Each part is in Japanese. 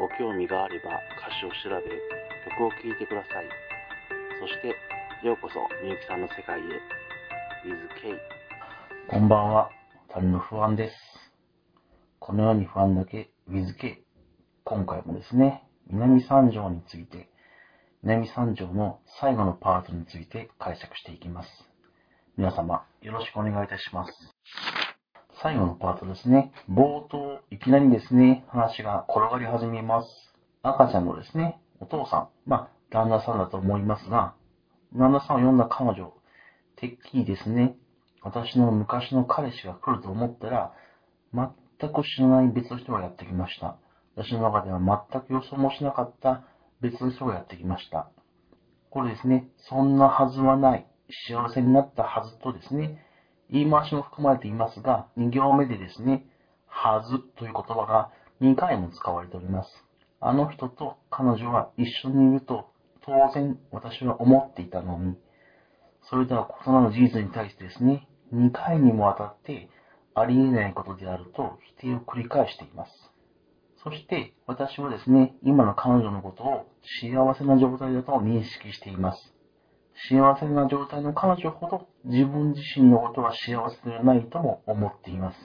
ご興味があれば歌詞を調べ、曲を聴いてください。そして、ようこそみゆきさんの世界へ。WithK。こんばんは、谷の不安です。このように不安だけ WithK。今回もですね、南三条について、南三条の最後のパートについて解釈していきます。皆様、よろしくお願いいたします。最後のパートですね。冒頭、いきなりですね、話が転がり始めます。赤ちゃんのですね、お父さん、まあ、旦那さんだと思いますが、旦那さんを呼んだ彼女、てっきりですね、私の昔の彼氏が来ると思ったら、全く知らない別の人がやってきました。私の中では全く予想もしなかった別の人がやってきました。これですね、そんなはずはない、幸せになったはずとですね、言い回しも含まれていますが、2行目でですね、はずという言葉が2回も使われております。あの人と彼女は一緒にいると当然私は思っていたのに、それでは異なる事実に対してですね、2回にもわたってありえないことであると否定を繰り返しています。そして私はですね、今の彼女のことを幸せな状態だと認識しています。幸せな状態の彼女ほど自分自身のことは幸せではないとも思っています。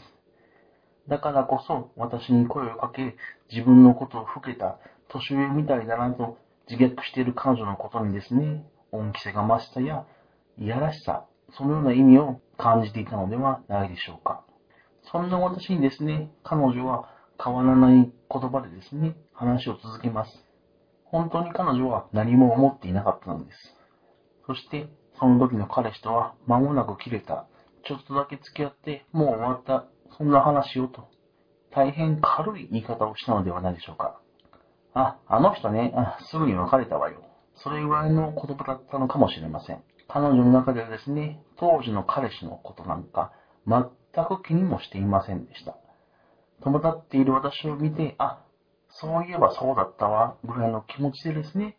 だからこそ私に声をかけ、自分のことを老けた年上みたいだなと自虐している彼女のことにですね、恩着せがましさやいやらしさ、そのような意味を感じていたのではないでしょうか。そんな私にですね、彼女は変わらない言葉でですね、話を続けます。本当に彼女は何も思っていなかったのです。そして、その時の彼氏とは間もなく切れた。ちょっとだけ付き合って、もう終わった。そんな話をと。大変軽い言い方をしたのではないでしょうか。あ、あの人ね、あすぐに別れたわよ。それぐらいの言葉だったのかもしれません。彼女の中ではですね、当時の彼氏のことなんか、全く気にもしていませんでした。友達っている私を見て、あ、そういえばそうだったわ、ぐらいの気持ちでですね、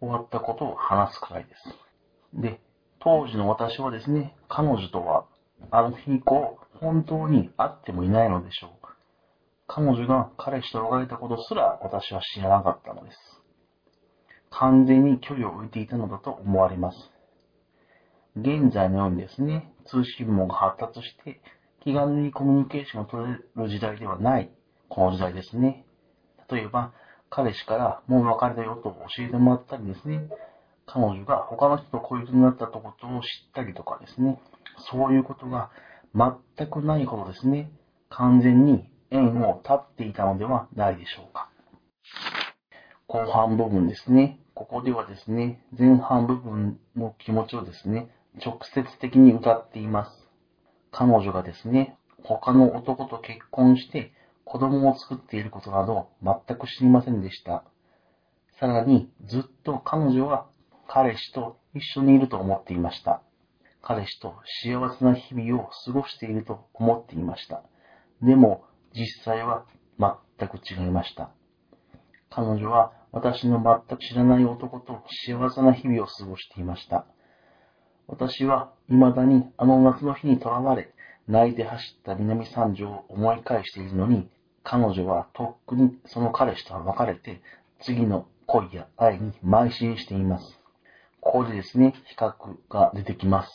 終わったことを話すくらいです。で、当時の私はですね、彼女とは、あの日以降、本当に会ってもいないのでしょうか。彼女が彼氏と別れたことすら私は知らなかったのです。完全に距離を置いていたのだと思われます。現在のようにですね、通信網が発達して、気軽にコミュニケーションを取れる時代ではない、この時代ですね。例えば、彼氏からもう別れだよと教えてもらったりですね、彼女が他の人と恋人になったことを知ったりとかですね、そういうことが全くないほどですね、完全に縁を立っていたのではないでしょうか。後半部分ですね。ここではですね、前半部分の気持ちをですね、直接的に歌っています。彼女がですね、他の男と結婚して子供を作っていることなど全く知りませんでした。さらに、ずっと彼女は彼氏と一緒にいると思っていました。彼氏と幸せな日々を過ごしていると思っていました。でも、実際は全く違いました。彼女は私の全く知らない男と幸せな日々を過ごしていました。私は未だにあの夏の日にとらわれ、泣いて走った南三条を思い返しているのに、彼女はとっくにその彼氏とは別れて、次の恋や愛に邁進しています。ここでですね、比較が出てきます。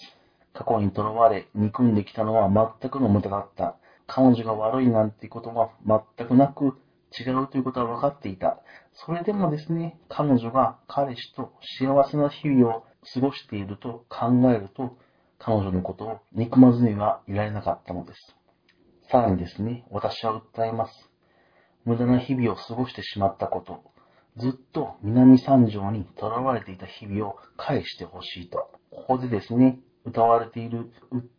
過去にとらわれ、憎んできたのは全くの無駄だった。彼女が悪いなんてことは全くなく、違うということは分かっていた。それでもですね、彼女が彼氏と幸せな日々を過ごしていると考えると、彼女のことを憎まずにはいられなかったのです。さらにですね、私は訴えます。無駄な日々を過ごしてしまったこと、ずっと南三条に囚われていた日々を返してほしいと。ここでですね、歌われている、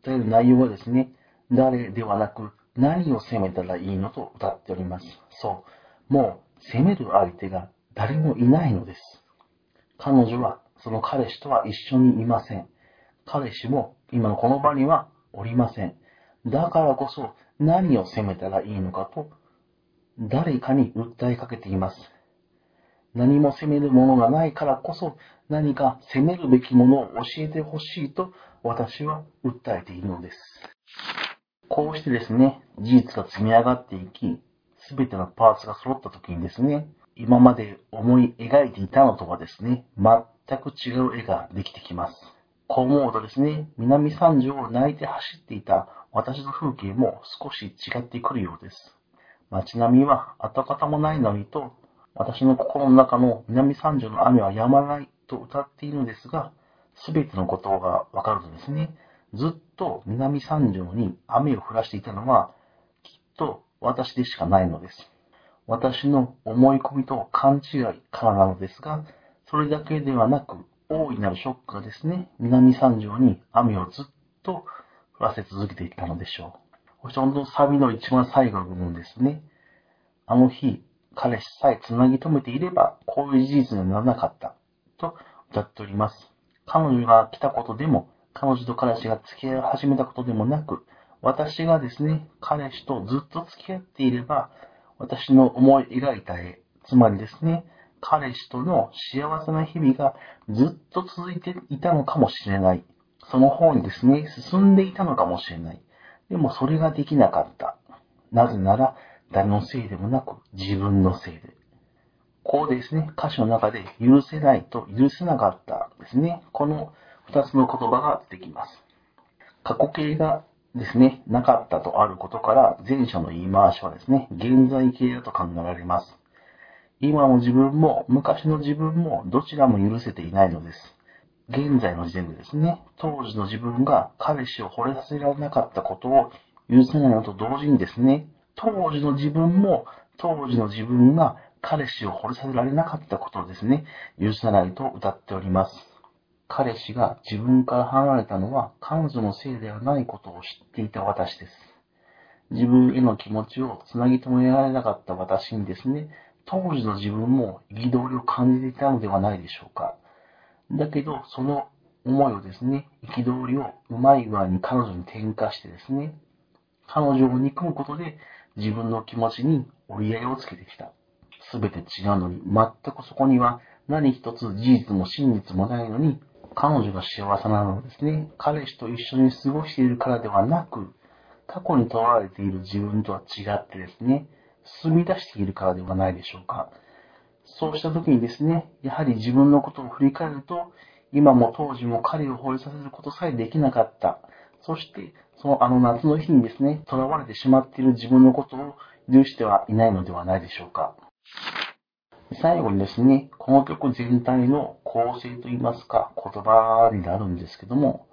訴える内容はですね、誰ではなく何を責めたらいいのと歌っております。そう。もう責める相手が誰もいないのです。彼女はその彼氏とは一緒にいません。彼氏も今のこの場にはおりません。だからこそ何を責めたらいいのかと誰かに訴えかけています。何も責めるものがないからこそ何か責めるべきものを教えてほしいと私は訴えているのです。こうしてですね、事実が積み上がっていき、すべてのパーツが揃った時にですね、今まで思い描いていたのとはですね、全く違う絵ができてきます。こう思うとですね、南三条を泣いて走っていた私の風景も少し違ってくるようです。街並みは跡形もないのにと、私の心の中の南三条の雨は止まないと歌っているのですが、すべてのことがわかるとですね、ずっと南三条に雨を降らしていたのは、きっと私でしかないのです。私の思い込みと勘違いからなのですが、それだけではなく、大いなるショックがですね、南三条に雨をずっと降らせ続けていたのでしょう。そのサビの一番最後の部分ですね。あの日、彼氏さえ繋ぎ止めていれば、こういう事実にならなかった。と歌っております。彼女が来たことでも、彼女と彼氏が付き合い始めたことでもなく、私がですね、彼氏とずっと付き合っていれば、私の思い描いた絵、つまりですね、彼氏との幸せな日々がずっと続いていたのかもしれない。その方にですね、進んでいたのかもしれない。でもそれができなかった。なぜなら、誰のせいでもなく自分のせいで。こうですね、歌詞の中で許せないと許せなかったですね。この二つの言葉が出てきます。過去形がですね、なかったとあることから、前者の言い回しはですね、現在形だと考えられます。今の自分も昔の自分もどちらも許せていないのです。現在の時点でですね、当時の自分が彼氏を惚れさせられなかったことを許せないのと同時にですね、当時の自分も当時の自分が彼氏を惚れさせられなかったことをですね、許さないと歌っております。彼氏が自分から離れたのは彼女のせいではないことを知っていた私です。自分への気持ちをつなぎ止められなかった私にですね、当時の自分も憤りを感じていたのではないでしょうか。だけど、その思いをですね、憤りをうまい具合に彼女に転嫁してですね、彼女を憎むことで自分の気持ちに折り合いをつけてきた。すべて違うのに、全くそこには何一つ事実も真実もないのに、彼女が幸せなのはですね、彼氏と一緒に過ごしているからではなく、過去にとらわれている自分とは違ってですね、進み出しているからではないでしょうか。そうした時にですね、やはり自分のことを振り返ると、今も当時も彼を惚れさせることさえできなかった。そして、そのあの夏の日にですね、囚われてしまっている自分のことを許してはいないのではないでしょうか。最後にですね、この曲全体の構成といいますか、言葉になるんですけども、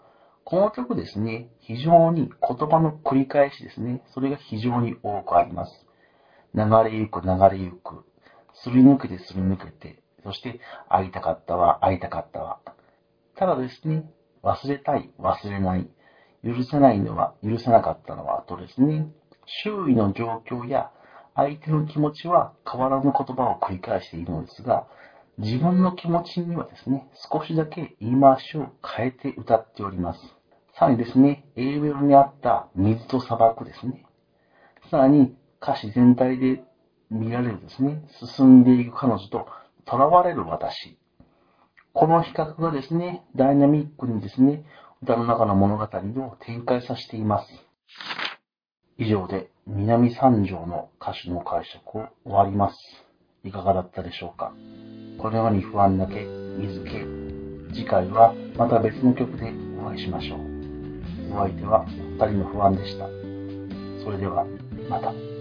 この曲ですね、非常に言葉の繰り返しですね、それが非常に多くあります。流れゆく流れゆく、すり抜けてすり抜けて、そして会いたかったわ、会いたかったわ。ただですね、忘れたい、忘れない、許せないのは、許せなかったのは、とですね、周囲の状況や相手の気持ちは変わらぬ言葉を繰り返しているのですが、自分の気持ちにはですね、少しだけ言い回しを変えて歌っております。さらにですね、英語にあった水と砂漠ですね。さらに歌詞全体で見られるですね、進んでいく彼女と囚われる私。この比較がですね、ダイナミックにですね、歌の中の物語を展開させています。以上で南三条の歌詞の解釈を終わります。いかがだったでしょうか？このように不安だけ、水気。次回はまた別の曲でお会いしましょう。お相手は二人の不安でした。それでは、また。